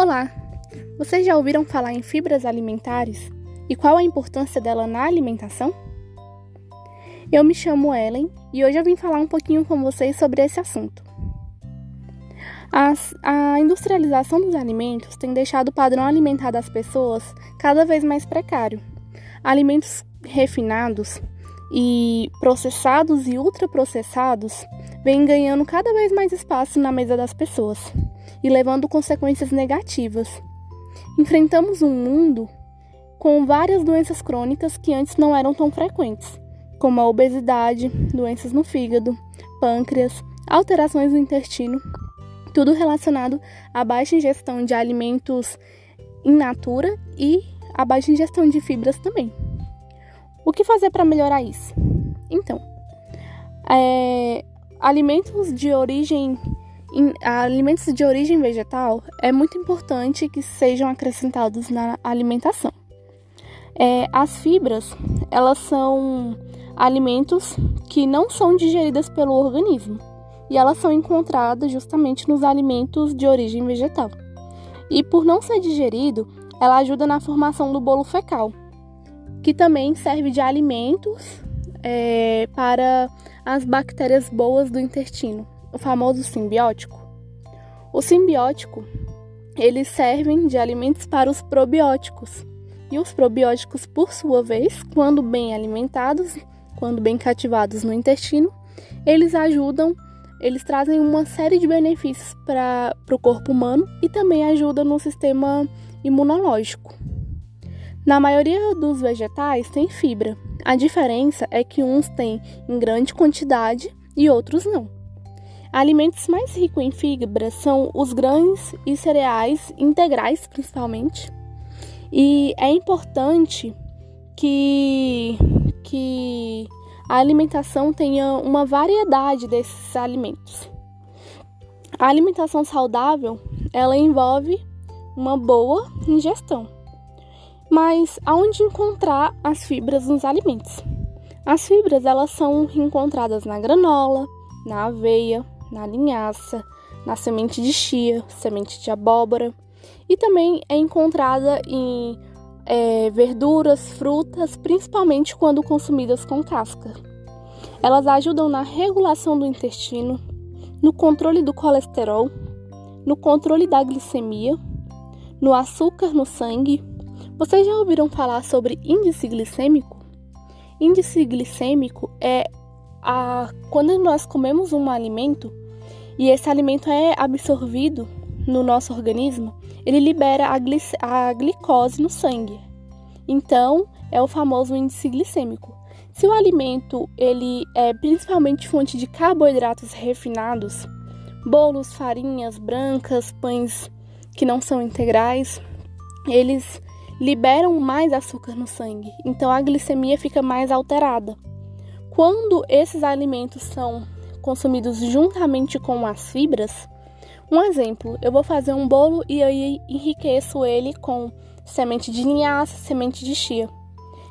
Olá! Vocês já ouviram falar em fibras alimentares e qual a importância dela na alimentação? Eu me chamo Ellen e hoje eu vim falar um pouquinho com vocês sobre esse assunto. As, a industrialização dos alimentos tem deixado o padrão alimentar das pessoas cada vez mais precário. Alimentos refinados e processados e ultraprocessados vêm ganhando cada vez mais espaço na mesa das pessoas e levando consequências negativas. Enfrentamos um mundo com várias doenças crônicas que antes não eram tão frequentes, como a obesidade, doenças no fígado, pâncreas, alterações no intestino, tudo relacionado à baixa ingestão de alimentos in natura e a baixa ingestão de fibras também. O que fazer para melhorar isso? Então, é, alimentos de origem em alimentos de origem vegetal é muito importante que sejam acrescentados na alimentação. É, as fibras, elas são alimentos que não são digeridas pelo organismo e elas são encontradas justamente nos alimentos de origem vegetal. E por não ser digerido, ela ajuda na formação do bolo fecal, que também serve de alimentos é, para as bactérias boas do intestino o famoso simbiótico. O simbiótico, eles servem de alimentos para os probióticos. E os probióticos, por sua vez, quando bem alimentados, quando bem cativados no intestino, eles ajudam, eles trazem uma série de benefícios para o corpo humano e também ajudam no sistema imunológico. Na maioria dos vegetais tem fibra. A diferença é que uns têm em grande quantidade e outros não. Alimentos mais ricos em fibra são os grãos e cereais integrais, principalmente. E é importante que, que a alimentação tenha uma variedade desses alimentos. A alimentação saudável, ela envolve uma boa ingestão. Mas aonde encontrar as fibras nos alimentos? As fibras elas são encontradas na granola, na aveia, na linhaça, na semente de chia, semente de abóbora e também é encontrada em é, verduras, frutas, principalmente quando consumidas com casca. Elas ajudam na regulação do intestino, no controle do colesterol, no controle da glicemia, no açúcar no sangue. Vocês já ouviram falar sobre índice glicêmico? Índice glicêmico é a, quando nós comemos um alimento e esse alimento é absorvido no nosso organismo, ele libera a, glic a glicose no sangue. Então, é o famoso índice glicêmico. Se o alimento ele é principalmente fonte de carboidratos refinados, bolos, farinhas brancas, pães que não são integrais, eles liberam mais açúcar no sangue. Então a glicemia fica mais alterada. Quando esses alimentos são consumidos juntamente com as fibras, um exemplo, eu vou fazer um bolo e aí enriqueço ele com semente de linhaça, semente de chia.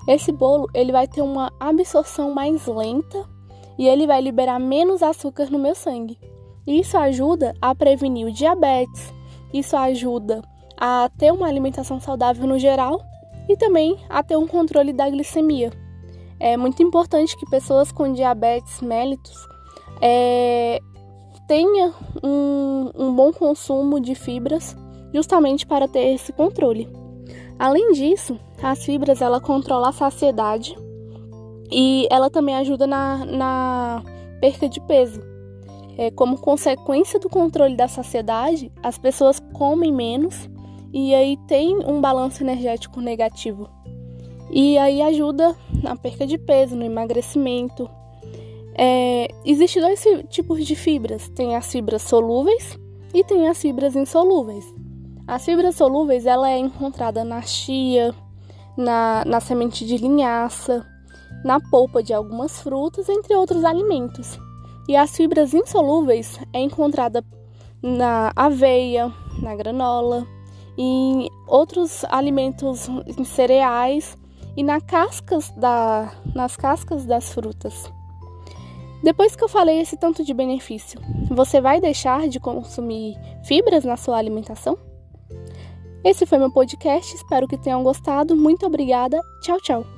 Esse bolo ele vai ter uma absorção mais lenta e ele vai liberar menos açúcar no meu sangue. Isso ajuda a prevenir o diabetes, isso ajuda a ter uma alimentação saudável no geral e também a ter um controle da glicemia. É muito importante que pessoas com diabetes mellitus é, tenha um, um bom consumo de fibras, justamente para ter esse controle. Além disso, as fibras ela controla a saciedade e ela também ajuda na, na perca de peso. É, como consequência do controle da saciedade, as pessoas comem menos e aí tem um balanço energético negativo. E aí ajuda na perca de peso, no emagrecimento. É, Existem dois tipos de fibras: tem as fibras solúveis e tem as fibras insolúveis. As fibras solúveis ela é encontrada na chia, na, na semente de linhaça, na polpa de algumas frutas, entre outros alimentos. E as fibras insolúveis é encontrada na aveia, na granola, em outros alimentos em cereais e na cascas da, nas cascas das frutas. Depois que eu falei esse tanto de benefício, você vai deixar de consumir fibras na sua alimentação? Esse foi meu podcast, espero que tenham gostado. Muito obrigada. Tchau, tchau.